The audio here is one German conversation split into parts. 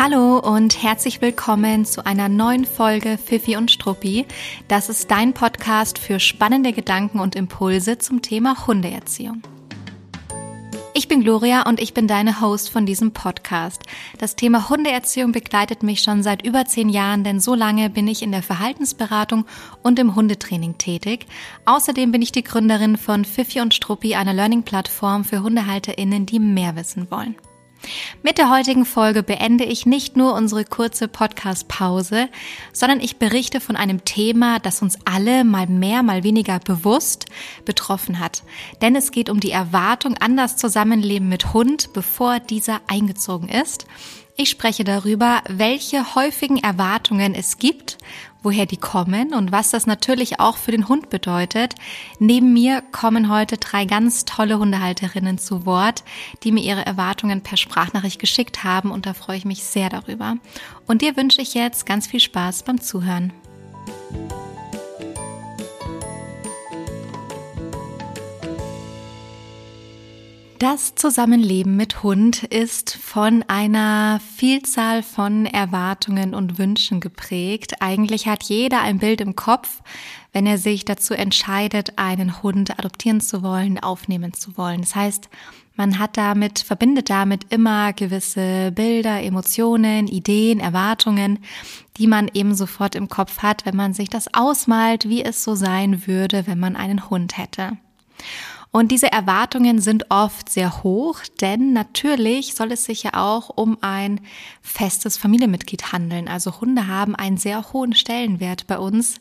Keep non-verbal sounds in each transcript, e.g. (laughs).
Hallo und herzlich willkommen zu einer neuen Folge Fifi und Struppi. Das ist dein Podcast für spannende Gedanken und Impulse zum Thema Hundeerziehung. Ich bin Gloria und ich bin deine Host von diesem Podcast. Das Thema Hundeerziehung begleitet mich schon seit über zehn Jahren, denn so lange bin ich in der Verhaltensberatung und im Hundetraining tätig. Außerdem bin ich die Gründerin von Fifi und Struppi, einer Learning-Plattform für HundehalterInnen, die mehr wissen wollen. Mit der heutigen Folge beende ich nicht nur unsere kurze Podcast-Pause, sondern ich berichte von einem Thema, das uns alle mal mehr, mal weniger bewusst betroffen hat. Denn es geht um die Erwartung an das Zusammenleben mit Hund, bevor dieser eingezogen ist. Ich spreche darüber, welche häufigen Erwartungen es gibt woher die kommen und was das natürlich auch für den Hund bedeutet. Neben mir kommen heute drei ganz tolle Hundehalterinnen zu Wort, die mir ihre Erwartungen per Sprachnachricht geschickt haben und da freue ich mich sehr darüber. Und dir wünsche ich jetzt ganz viel Spaß beim Zuhören. Das Zusammenleben mit Hund ist von einer Vielzahl von Erwartungen und Wünschen geprägt. Eigentlich hat jeder ein Bild im Kopf, wenn er sich dazu entscheidet, einen Hund adoptieren zu wollen, aufnehmen zu wollen. Das heißt, man hat damit, verbindet damit immer gewisse Bilder, Emotionen, Ideen, Erwartungen, die man eben sofort im Kopf hat, wenn man sich das ausmalt, wie es so sein würde, wenn man einen Hund hätte. Und diese Erwartungen sind oft sehr hoch, denn natürlich soll es sich ja auch um ein festes Familienmitglied handeln. Also Hunde haben einen sehr hohen Stellenwert bei uns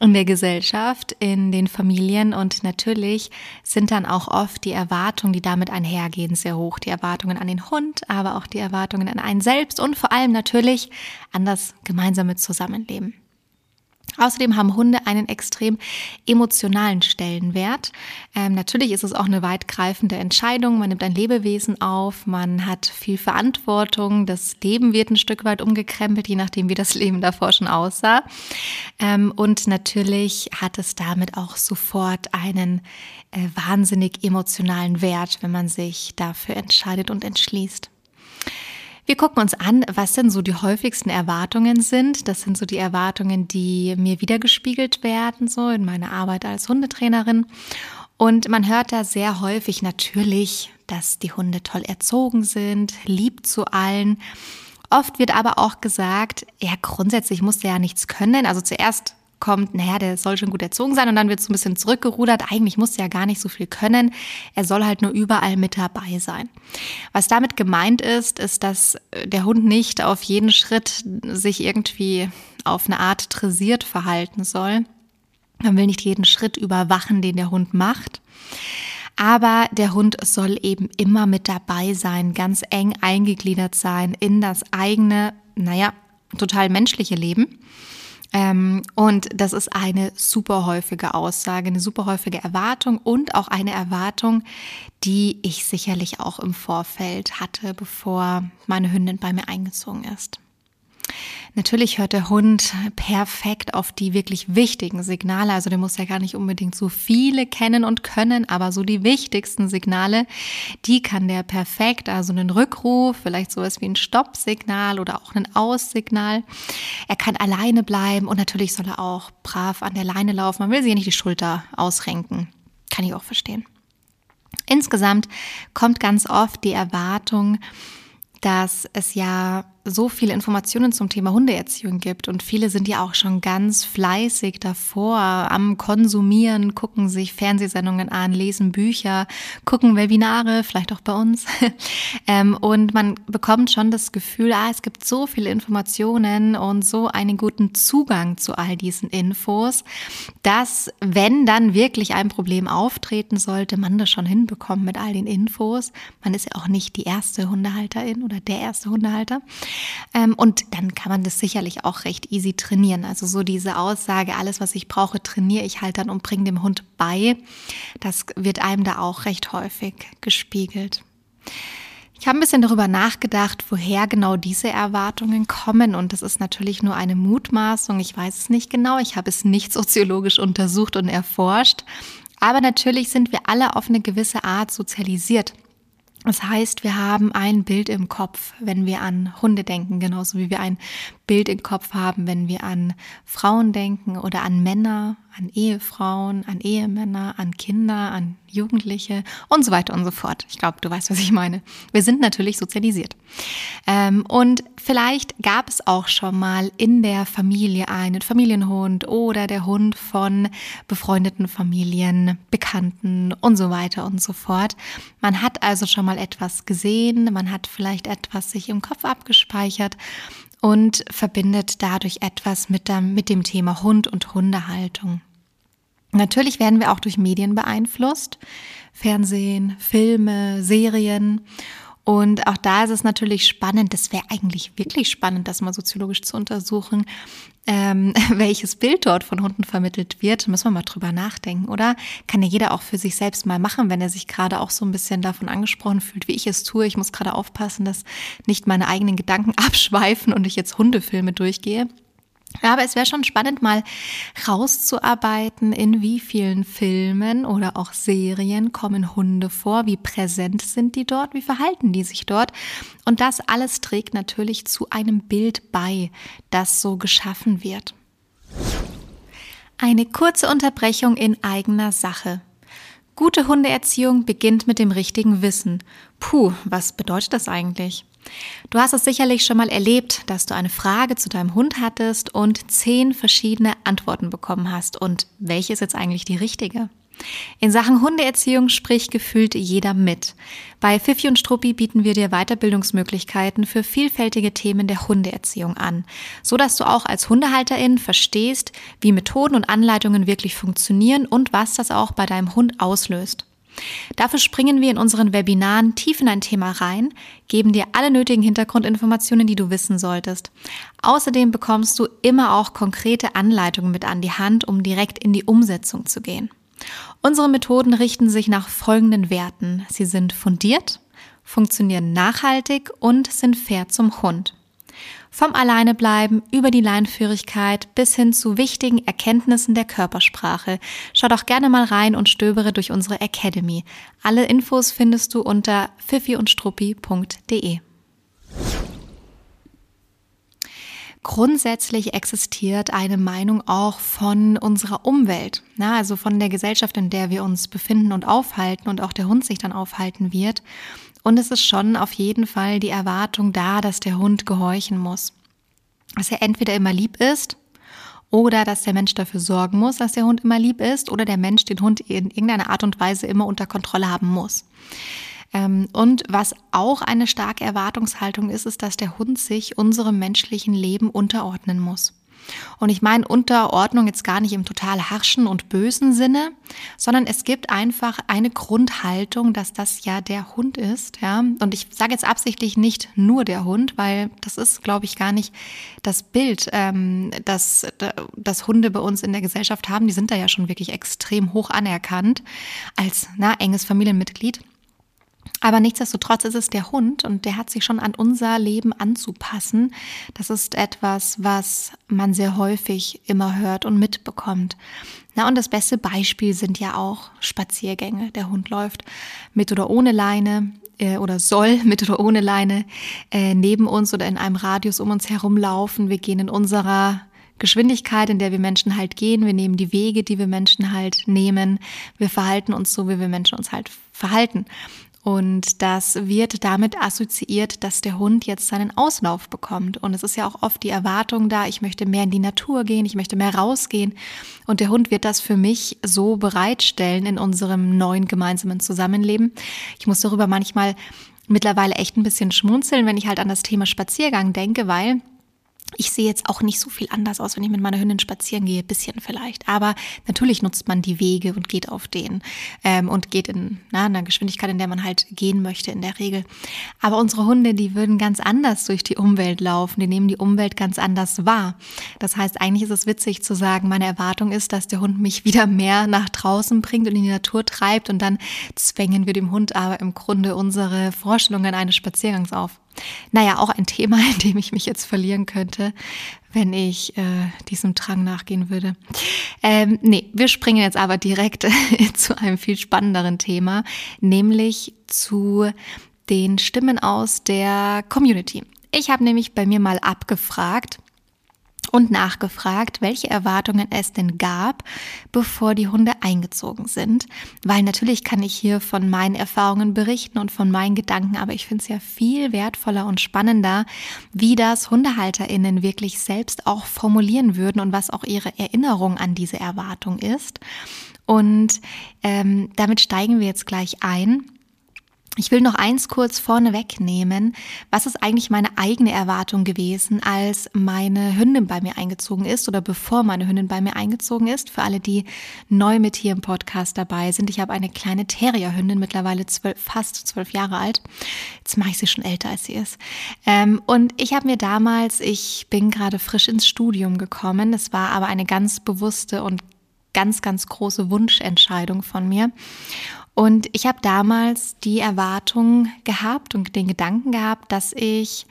in der Gesellschaft, in den Familien und natürlich sind dann auch oft die Erwartungen, die damit einhergehen, sehr hoch. Die Erwartungen an den Hund, aber auch die Erwartungen an einen selbst und vor allem natürlich an das gemeinsame Zusammenleben. Außerdem haben Hunde einen extrem emotionalen Stellenwert. Ähm, natürlich ist es auch eine weitgreifende Entscheidung. Man nimmt ein Lebewesen auf, man hat viel Verantwortung. Das Leben wird ein Stück weit umgekrempelt, je nachdem, wie das (laughs) Leben davor schon aussah. Ähm, und natürlich hat es damit auch sofort einen äh, wahnsinnig emotionalen Wert, wenn man sich dafür entscheidet und entschließt. Wir gucken uns an, was denn so die häufigsten Erwartungen sind. Das sind so die Erwartungen, die mir wiedergespiegelt werden, so in meiner Arbeit als Hundetrainerin. Und man hört da sehr häufig natürlich, dass die Hunde toll erzogen sind, lieb zu allen. Oft wird aber auch gesagt, ja, grundsätzlich muss der ja nichts können. Also zuerst kommt, naja, der soll schon gut erzogen sein und dann wird so ein bisschen zurückgerudert. Eigentlich muss er ja gar nicht so viel können. Er soll halt nur überall mit dabei sein. Was damit gemeint ist, ist, dass der Hund nicht auf jeden Schritt sich irgendwie auf eine Art dressiert verhalten soll. Man will nicht jeden Schritt überwachen, den der Hund macht. Aber der Hund soll eben immer mit dabei sein, ganz eng eingegliedert sein in das eigene, naja, total menschliche Leben. Ähm, und das ist eine super häufige Aussage, eine super häufige Erwartung und auch eine Erwartung, die ich sicherlich auch im Vorfeld hatte, bevor meine Hündin bei mir eingezogen ist. Natürlich hört der Hund perfekt auf die wirklich wichtigen Signale. Also der muss ja gar nicht unbedingt so viele kennen und können, aber so die wichtigsten Signale, die kann der perfekt. Also einen Rückruf, vielleicht sowas wie ein Stoppsignal oder auch ein Aussignal. Er kann alleine bleiben und natürlich soll er auch brav an der Leine laufen. Man will sich ja nicht die Schulter ausrenken. Kann ich auch verstehen. Insgesamt kommt ganz oft die Erwartung, dass es ja so viele Informationen zum Thema Hundeerziehung gibt und viele sind ja auch schon ganz fleißig davor am Konsumieren, gucken sich Fernsehsendungen an, lesen Bücher, gucken Webinare, vielleicht auch bei uns. (laughs) Ähm, und man bekommt schon das Gefühl, ah, es gibt so viele Informationen und so einen guten Zugang zu all diesen Infos, dass wenn dann wirklich ein Problem auftreten sollte, man das schon hinbekommt mit all den Infos. Man ist ja auch nicht die erste Hundehalterin oder der erste Hundehalter. Ähm, und dann kann man das sicherlich auch recht easy trainieren. Also so diese Aussage, alles, was ich brauche, trainiere ich halt dann und bringe dem Hund bei. Das wird einem da auch recht häufig gespiegelt. Ich habe ein bisschen darüber nachgedacht, woher genau diese Erwartungen kommen. Und das ist natürlich nur eine Mutmaßung. Ich weiß es nicht genau. Ich habe es nicht (laughs) soziologisch untersucht und erforscht. Aber natürlich sind wir alle auf eine gewisse Art sozialisiert. Das heißt, wir haben ein Bild im Kopf, wenn wir an Hunde denken, genauso wie wir ein Bild im Kopf haben, wenn wir an Frauen denken oder an Männer, an Ehefrauen, an Ehemänner, an Kinder, an Jugendliche und so weiter und so fort. Ich glaube, du weißt, was ich meine. Wir sind natürlich sozialisiert. Ähm, und vielleicht gab es auch schon mal in der Familie einen Familienhund oder der Hund von befreundeten Familien, Bekannten und so weiter und so fort. Man hat also schon mal etwas gesehen, man hat vielleicht etwas sich im Kopf abgespeichert und verbindet dadurch etwas mit dem, mit dem Thema Hund und Hundehaltung. Natürlich werden wir auch durch Medien beeinflusst, Fernsehen, Filme, Serien. Und auch da ist es natürlich spannend, das wäre eigentlich wirklich spannend, das mal soziologisch zu untersuchen, ähm, (laughs) welches Bild dort von Hunden vermittelt wird. Müssen wir mal drüber nachdenken, oder? Kann ja jeder auch für sich selbst mal machen, wenn er sich gerade auch so ein bisschen davon angesprochen fühlt, wie ich es tue. Ich muss gerade aufpassen, dass nicht meine eigenen Gedanken (laughs) abschweifen und ich jetzt Hundefilme durchgehe. Aber es wäre schon spannend, mal rauszuarbeiten, in wie vielen Filmen oder auch Serien kommen Hunde vor, wie präsent sind die dort, wie verhalten die sich dort. Und das alles trägt natürlich zu einem Bild bei, das so geschaffen wird. Eine kurze Unterbrechung in eigener Sache. Gute Hundeerziehung beginnt mit dem richtigen Wissen. Puh, was bedeutet das eigentlich? Du hast es sicherlich schon mal erlebt, dass du eine Frage zu deinem Hund hattest und zehn verschiedene Antworten bekommen hast. Und welche ist jetzt eigentlich die richtige? In Sachen Hundeerziehung spricht gefühlt jeder mit. Bei Fifi und Struppi bieten wir dir Weiterbildungsmöglichkeiten für vielfältige Themen der Hundeerziehung an, so dass du auch als Hundehalterin verstehst, wie Methoden und Anleitungen wirklich funktionieren und was das auch bei deinem Hund auslöst. Dafür springen wir in unseren Webinaren tief in ein Thema rein, geben dir alle nötigen Hintergrundinformationen, die du wissen solltest. Außerdem bekommst du immer auch konkrete Anleitungen mit an die Hand, um direkt in die Umsetzung zu gehen. Unsere Methoden richten sich nach folgenden Werten. Sie sind fundiert, funktionieren nachhaltig und sind fair zum Hund. Vom Alleinebleiben über die Leinführigkeit bis hin zu wichtigen Erkenntnissen der Körpersprache. Schau doch gerne mal rein und stöbere durch unsere Academy. Alle Infos findest du unter pfiffiundstruppi.de. Grundsätzlich existiert eine Meinung auch von unserer Umwelt, na, also von der Gesellschaft, in der wir uns befinden und aufhalten und auch der Hund sich dann aufhalten wird. Und es ist schon auf jeden Fall die Erwartung da, dass der Hund gehorchen muss. Dass er entweder immer lieb ist oder dass der Mensch dafür sorgen muss, dass der Hund immer lieb ist oder der Mensch den Hund in irgendeiner Art und Weise immer unter Kontrolle haben muss. Ähm, und was auch eine starke Erwartungshaltung ist, ist, dass der Hund sich unserem menschlichen Leben unterordnen muss. Und ich meine Unterordnung jetzt gar nicht im total harschen und bösen Sinne, sondern es gibt einfach eine Grundhaltung, dass das ja der Hund ist, ja. Und ich sage jetzt absichtlich nicht nur der Hund, weil das ist, glaube ich, gar nicht das Bild, ähm, das, das Hunde bei uns in der Gesellschaft haben. Die sind da ja schon wirklich extrem hoch anerkannt als na, enges Familienmitglied. Aber nichtsdestotrotz ist es der Hund und der hat sich schon an unser Leben anzupassen. Das ist etwas, was man sehr häufig immer hört und mitbekommt. Na, und das beste Beispiel sind ja auch Spaziergänge. Der Hund läuft mit oder ohne Leine äh, oder soll (laughs) mit oder ohne Leine äh, neben uns oder in einem Radius um uns herum laufen. Wir gehen in unserer Geschwindigkeit, in der wir Menschen halt gehen. Wir nehmen die Wege, die wir Menschen halt nehmen. Wir verhalten uns so, wie wir Menschen uns halt verhalten. Und das wird damit assoziiert, dass der Hund jetzt seinen Auslauf bekommt. Und es ist ja auch oft die Erwartung da, ich möchte mehr in die Natur gehen, ich möchte mehr rausgehen. Und der Hund wird das für mich so bereitstellen in unserem neuen gemeinsamen Zusammenleben. Ich muss darüber manchmal mittlerweile echt ein bisschen schmunzeln, wenn ich halt an das Thema Spaziergang denke, weil ich sehe jetzt auch nicht so viel anders aus, wenn ich mit meiner Hündin spazieren gehe, bisschen vielleicht. Aber natürlich nutzt man die Wege und geht auf den ähm, und geht in na, einer Geschwindigkeit, in der man halt gehen möchte in der Regel. Aber unsere Hunde, die würden ganz anders durch die Umwelt laufen. Die nehmen die Umwelt ganz anders wahr. Das heißt, eigentlich ist es witzig zu sagen, meine Erwartung ist, dass der Hund mich wieder mehr nach draußen bringt und in die Natur treibt und dann zwängen wir dem Hund aber im Grunde unsere Vorstellungen eines Spaziergangs auf. Naja, auch ein Thema, (laughs) in dem ich mich jetzt verlieren könnte, wenn ich äh, diesem Drang nachgehen würde. Ähm, nee, wir springen jetzt aber direkt (laughs) zu einem viel spannenderen Thema, nämlich zu den Stimmen aus der Community. Ich habe nämlich bei mir mal abgefragt, und nachgefragt, welche Erwartungen es denn gab, bevor die Hunde eingezogen sind. Weil natürlich kann ich hier von meinen Erfahrungen berichten und von meinen Gedanken, aber ich finde es ja viel wertvoller und spannender, wie das HundehalterInnen wirklich selbst auch formulieren würden und was auch ihre Erinnerung an diese Erwartung ist. Und ähm, damit steigen wir jetzt gleich ein. Ich will noch eins kurz vorne wegnehmen. Was ist eigentlich meine eigene Erwartung gewesen, als meine Hündin bei mir eingezogen ist oder bevor meine Hündin bei mir eingezogen ist? Für alle, die neu mit hier im Podcast dabei sind. Ich habe eine kleine Terrierhündin, mittlerweile zwölf, fast zwölf Jahre alt. Jetzt mache ich sie schon älter, als sie ist. Ähm, und ich habe mir damals, ich bin gerade frisch ins Studium gekommen. Es war aber eine ganz bewusste und ganz, ganz große Wunschentscheidung von mir. Und ich habe damals die Erwartung gehabt und den Gedanken gehabt, dass ich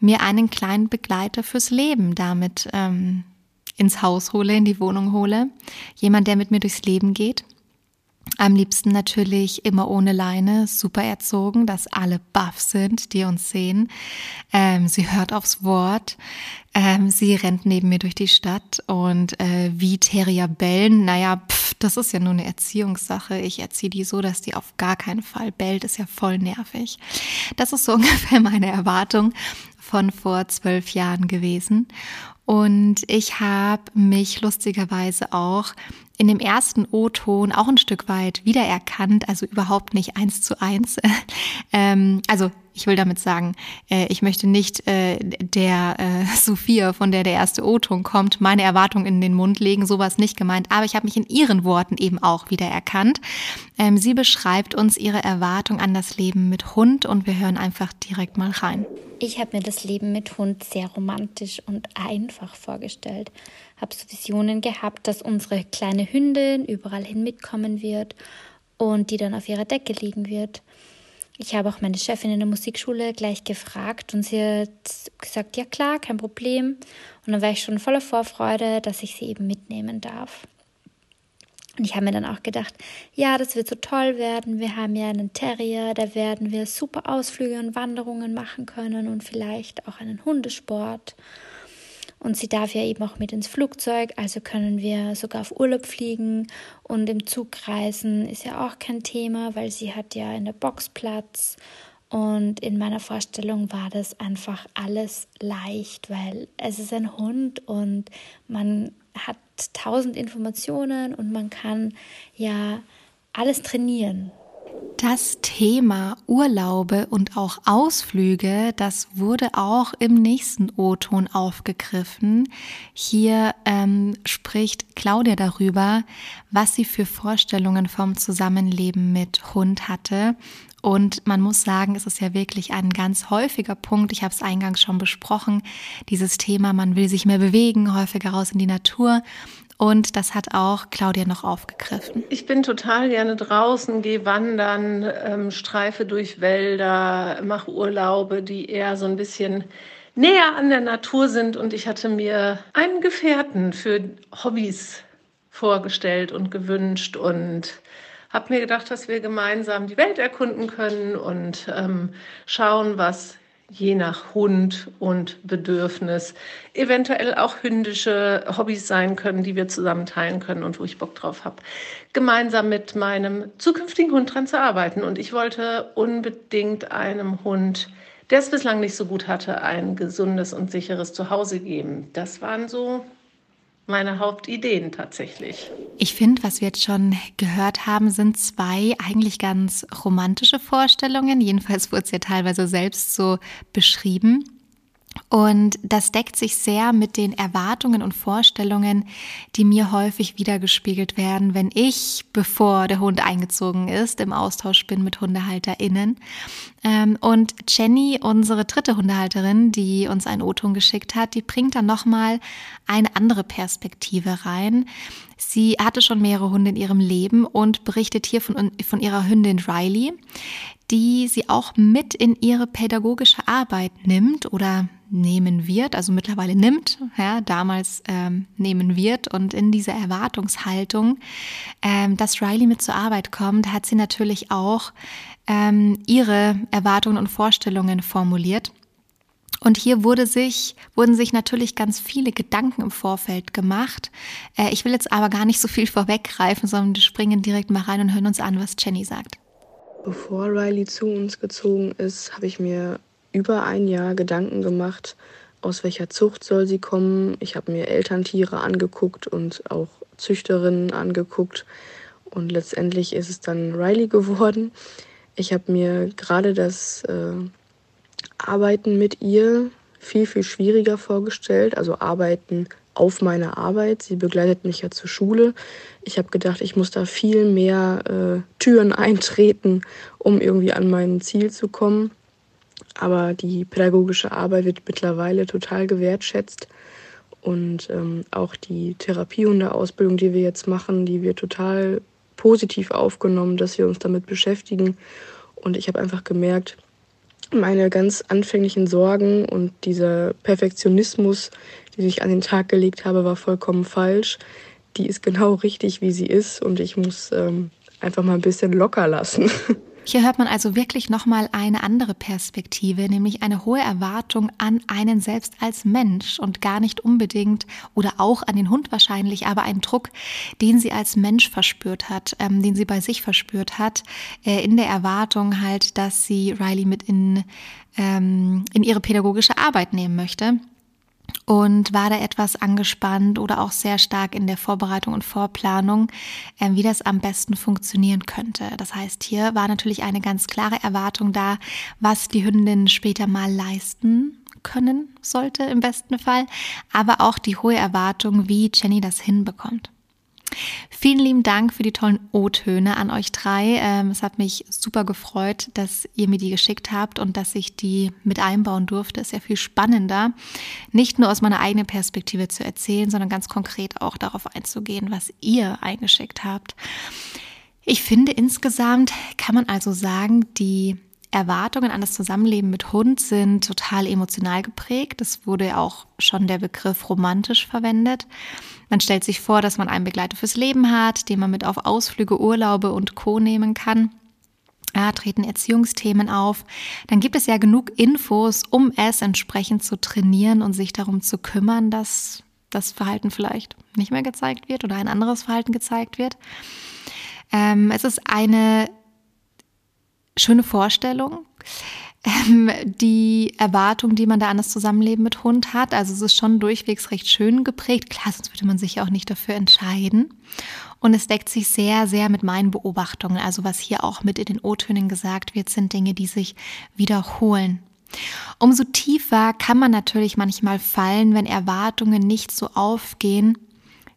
mir einen kleinen Begleiter fürs Leben damit ähm, ins Haus hole, in die Wohnung hole. Jemand, der mit mir durchs Leben geht. Am liebsten natürlich immer ohne Leine, super erzogen, dass alle baff sind, die uns sehen. Ähm, sie hört aufs Wort. Ähm, sie rennt neben mir durch die Stadt und äh, wie Terrier bellen, naja, pff, das ist ja nur eine Erziehungssache. Ich erziehe die so, dass die auf gar keinen Fall bellt, ist ja voll nervig. Das ist so (laughs) ungefähr meine Erwartung von vor zwölf Jahren gewesen. Und ich habe mich lustigerweise auch in dem ersten O-Ton auch ein Stück weit wiedererkannt, also überhaupt nicht eins zu eins. (laughs) ähm, also ich will damit sagen, äh, ich möchte nicht äh, der äh, Sophia, von der der erste O-Ton kommt, meine Erwartung in den Mund legen, sowas nicht gemeint. Aber ich habe mich in ihren Worten eben auch wiedererkannt. Ähm, sie beschreibt uns ihre Erwartung an das Leben mit Hund und wir hören einfach direkt mal rein. Ich habe mir das Leben mit Hund sehr romantisch und einfach vorgestellt habe so Visionen gehabt, dass unsere kleine Hündin überall hin mitkommen wird und die dann auf ihrer Decke liegen wird. Ich habe auch meine Chefin in der Musikschule gleich gefragt und sie hat gesagt, ja klar, kein Problem. Und dann war ich schon voller Vorfreude, dass ich sie eben mitnehmen darf. Und ich habe mir dann auch gedacht, ja, das wird so toll werden. Wir haben ja einen Terrier, da werden wir super Ausflüge und Wanderungen machen können und vielleicht auch einen Hundesport. Und sie darf ja eben auch mit ins Flugzeug, also können wir sogar auf Urlaub fliegen und im Zug reisen ist ja auch kein Thema, weil sie hat ja in der Box Platz. Und in meiner Vorstellung war das einfach alles leicht, weil es ist ein Hund und man hat tausend Informationen und man kann ja alles trainieren. Das Thema Urlaube und auch Ausflüge, das wurde auch im nächsten O-Ton aufgegriffen. Hier ähm, spricht Claudia darüber, was sie für Vorstellungen vom Zusammenleben mit Hund hatte. Und man muss sagen, es ist ja wirklich ein ganz häufiger Punkt. Ich habe es eingangs schon besprochen. Dieses Thema, man will sich mehr bewegen, häufiger raus in die Natur. Und das hat auch Claudia noch aufgegriffen. Ich bin total gerne draußen, gehe wandern, ähm, streife durch Wälder, mache Urlaube, die eher so ein bisschen näher an der Natur sind. Und ich hatte mir einen Gefährten für Hobbys vorgestellt und gewünscht und habe mir gedacht, dass wir gemeinsam die Welt erkunden können und ähm, schauen, was je nach Hund und Bedürfnis eventuell auch hündische Hobbys sein können, die wir zusammen teilen können und wo ich Bock drauf habe, gemeinsam mit meinem zukünftigen Hund dran zu arbeiten. Und ich wollte unbedingt einem Hund, der es bislang nicht so gut hatte, ein gesundes und sicheres Zuhause geben. Das waren so meine Hauptideen tatsächlich. Ich finde, was wir jetzt schon gehört haben, sind zwei eigentlich ganz romantische Vorstellungen. Jedenfalls wurde es ja teilweise selbst so beschrieben. Und das deckt sich sehr mit den Erwartungen und Vorstellungen, die mir häufig wiedergespiegelt werden, wenn ich, bevor der Hund eingezogen ist, im Austausch bin mit HundehalterInnen. Ähm, und Jenny, unsere dritte Hundehalterin, die uns einen O-Ton geschickt hat, die bringt dann nochmal eine andere Perspektive rein. Sie hatte schon mehrere Hunde in ihrem Leben und berichtet hier von, von ihrer Hündin Riley die sie auch mit in ihre pädagogische Arbeit nimmt oder nehmen wird, also mittlerweile nimmt, ja, damals ähm, nehmen wird. Und in dieser Erwartungshaltung, ähm, dass Riley mit zur Arbeit kommt, hat sie natürlich auch ähm, ihre Erwartungen und Vorstellungen formuliert. Und hier wurde sich, wurden sich natürlich ganz viele Gedanken im Vorfeld gemacht. Äh, ich will jetzt aber gar nicht so viel (laughs) vorweggreifen, sondern wir springen direkt mal rein und hören uns an, was Jenny sagt. Bevor Riley zu uns gezogen ist, habe ich mir über ein Jahr Gedanken gemacht, aus welcher Zucht soll sie kommen. Ich habe mir Elterntiere angeguckt und auch Züchterinnen angeguckt. Und letztendlich ist es dann Riley geworden. Ich habe mir gerade das äh, Arbeiten mit ihr viel, viel schwieriger vorgestellt. Also Arbeiten auf meiner Arbeit. Sie begleitet mich ja zur Schule. Ich habe gedacht, ich muss da viel mehr äh, Türen (laughs) eintreten, um irgendwie an mein Ziel zu kommen. Aber die pädagogische Arbeit wird mittlerweile total gewertschätzt. Und ähm, auch die Therapiehundeausbildung, die wir jetzt machen, die wird total positiv aufgenommen, dass wir uns damit beschäftigen. Und ich habe einfach gemerkt, meine ganz anfänglichen Sorgen und dieser Perfektionismus, die ich an den Tag gelegt habe, war vollkommen falsch. Die ist genau richtig, wie sie ist und ich muss ähm, einfach mal ein bisschen locker lassen. (laughs) Hier hört man also wirklich nochmal eine andere Perspektive, nämlich eine hohe Erwartung an einen selbst als Mensch und gar nicht unbedingt oder auch an den Hund wahrscheinlich, aber einen Druck, den sie als Mensch verspürt hat, ähm, den sie bei sich verspürt hat, äh, in der Erwartung halt, dass sie Riley mit in, ähm, in ihre pädagogische Arbeit nehmen möchte und war da etwas angespannt oder auch sehr stark in der Vorbereitung und Vorplanung, äh, wie das am besten funktionieren könnte. Das heißt, hier war natürlich eine ganz klare Erwartung da, was die Hündin später mal leisten können sollte im besten Fall, aber auch die hohe Erwartung, wie Jenny das hinbekommt. Vielen lieben Dank für die tollen O-Töne an euch drei. Ähm, es hat mich super gefreut, dass ihr mir die geschickt habt und dass ich die mit einbauen durfte. Ist ja viel spannender, nicht nur aus meiner eigenen Perspektive zu erzählen, sondern ganz konkret auch darauf einzugehen, was ihr eingeschickt habt. Ich finde insgesamt kann man also sagen, die Erwartungen an das Zusammenleben mit Hund sind total emotional geprägt. Es wurde auch schon der Begriff romantisch verwendet. Man stellt sich vor, dass man einen Begleiter fürs Leben hat, den man mit auf Ausflüge, Urlaube und Co. nehmen kann. Ja, treten Erziehungsthemen auf. Dann gibt es ja genug Infos, um es entsprechend zu trainieren und sich darum zu kümmern, dass das Verhalten vielleicht nicht mehr gezeigt wird oder ein anderes Verhalten gezeigt wird. Ähm, es ist eine schöne Vorstellung. Ähm, die Erwartung, die man da an das Zusammenleben mit Hund hat. Also es ist schon durchwegs recht schön geprägt. Klar, sonst würde man sich auch nicht dafür entscheiden. Und es deckt sich sehr, sehr mit meinen Beobachtungen. Also was hier auch mit in den O-Tönen gesagt wird, sind Dinge, die sich wiederholen. Umso tiefer kann man natürlich manchmal fallen, wenn Erwartungen nicht so aufgehen,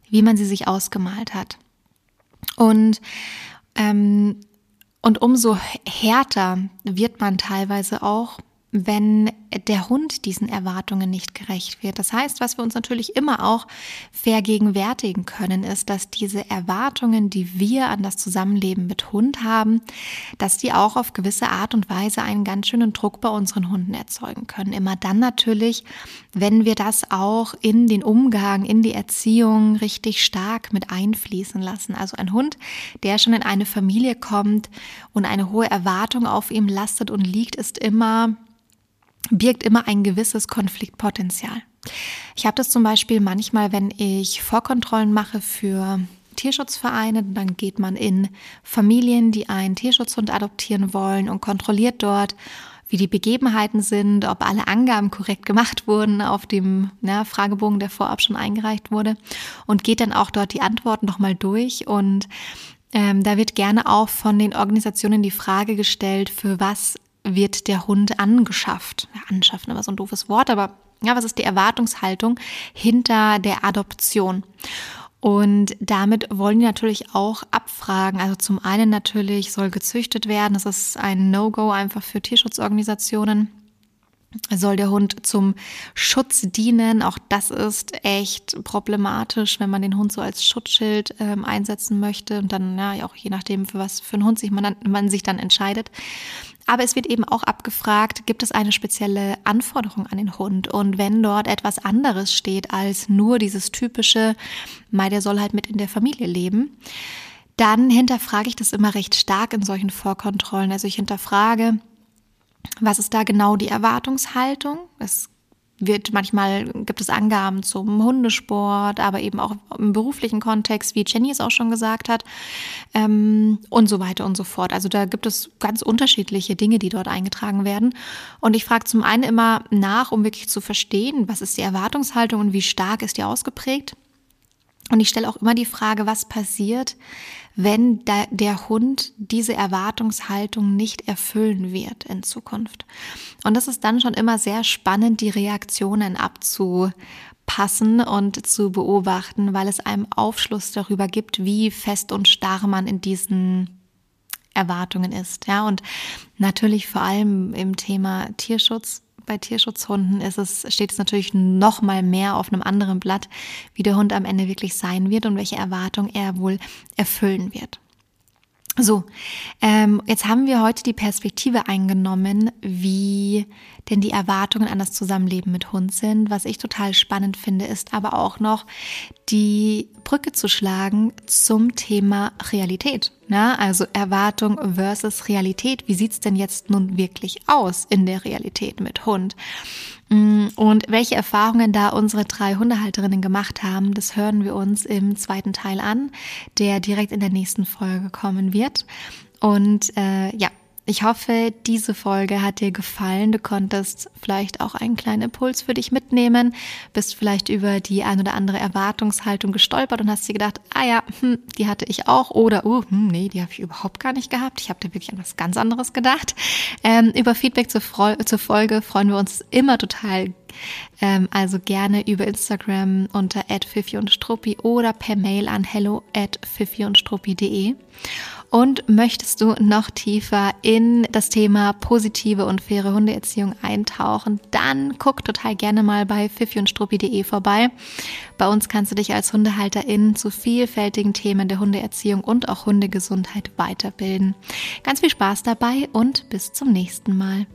wie man sie sich ausgemalt hat. Und ähm, und umso härter wird man teilweise auch, wenn der Hund diesen Erwartungen nicht gerecht wird. Das heißt, was wir uns natürlich immer auch vergegenwärtigen können, ist, dass diese Erwartungen, die wir an das Zusammenleben mit Hund haben, dass die auch auf gewisse Art und Weise einen ganz schönen Druck bei unseren Hunden erzeugen können. Immer dann natürlich, wenn wir das auch in den Umgang, in die Erziehung richtig stark mit einfließen lassen. Also ein Hund, der schon in eine Familie kommt und eine hohe Erwartung auf ihm lastet und liegt, ist immer birgt immer ein gewisses Konfliktpotenzial. Ich habe das zum Beispiel manchmal, wenn ich Vorkontrollen mache für Tierschutzvereine, dann geht man in Familien, die einen Tierschutzhund adoptieren wollen und kontrolliert dort, wie die Begebenheiten sind, ob alle Angaben korrekt gemacht wurden auf dem na, Fragebogen, der vorab schon eingereicht wurde und geht dann auch dort die Antworten nochmal durch und ähm, da wird gerne auch von den Organisationen die Frage gestellt, für was wird der Hund angeschafft. Ja, anschaffen, aber so ein doofes Wort, aber ja, was ist die Erwartungshaltung hinter der Adoption? Und damit wollen die natürlich auch abfragen. Also zum einen natürlich soll gezüchtet werden. Das ist ein No-Go einfach für Tierschutzorganisationen. Soll der Hund zum Schutz dienen. Auch das ist echt problematisch, wenn man den Hund so als Schutzschild ähm, einsetzen möchte und dann ja auch je nachdem, für was für einen Hund sich man, dann, man sich dann entscheidet. Aber es wird eben auch abgefragt, gibt es eine spezielle Anforderung an den Hund? Und wenn dort etwas anderes steht als nur dieses typische, Mai, der soll halt mit in der Familie leben, dann hinterfrage ich das immer recht stark in solchen Vorkontrollen. Also ich hinterfrage, was ist da genau die Erwartungshaltung? Es wird manchmal gibt es Angaben zum Hundesport, aber eben auch im beruflichen Kontext, wie Jenny es auch schon gesagt hat, ähm, und so weiter und so fort. Also da gibt es ganz unterschiedliche Dinge, die dort eingetragen werden. Und ich frage zum einen immer nach, um wirklich zu verstehen, was ist die Erwartungshaltung und wie stark ist die ausgeprägt. Und ich stelle auch immer die Frage, was passiert, wenn der, Hund diese Erwartungshaltung nicht erfüllen wird in Zukunft. Und das ist dann schon immer sehr spannend, die Reaktionen abzupassen und zu beobachten, weil es einem Aufschluss darüber gibt, wie fest und starr man in diesen Erwartungen ist. Ja, und natürlich vor allem im Thema Tierschutz bei Tierschutzhunden ist es, steht es natürlich noch mal mehr auf einem anderen Blatt, wie der Hund am Ende wirklich sein wird und welche Erwartung er wohl erfüllen wird. So, ähm, jetzt haben wir heute die Perspektive eingenommen, wie denn die Erwartungen an das Zusammenleben mit Hund sind. Was ich total spannend finde, ist aber auch noch die Brücke zu schlagen zum Thema Realität. Ja, also Erwartung versus Realität. Wie sieht's denn jetzt nun wirklich aus in der Realität mit Hund? Mm, und welche Erfahrungen da unsere drei Hundehalterinnen gemacht haben, das hören wir uns im zweiten Teil an, der direkt in der nächsten Folge kommen wird. Und äh, ja, ich hoffe, diese Folge hat dir gefallen. Du konntest vielleicht auch einen kleinen Impuls für dich mitnehmen, bist vielleicht über die ein oder andere Erwartungshaltung gestolpert und hast dir gedacht, ah ja, hm, die hatte ich auch oder, oh, hm, nee, die habe ich überhaupt gar nicht gehabt. Ich habe da wirklich an was ganz anderes gedacht. Ähm, über Feedback zur, zur, Folge freuen wir uns immer total. Ähm, also gerne über Instagram unter und Struppi oder per Mail an hello at und struppi.de. Und möchtest du noch tiefer in das Thema positive und faire Hundeerziehung eintauchen, dann guck total gerne mal bei fifiundstruppi.de vorbei. Bei uns kannst du dich als Hundehalterin zu vielfältigen Themen der Hundeerziehung und auch Hundegesundheit weiterbilden. Ganz viel Spaß dabei und bis zum nächsten Mal.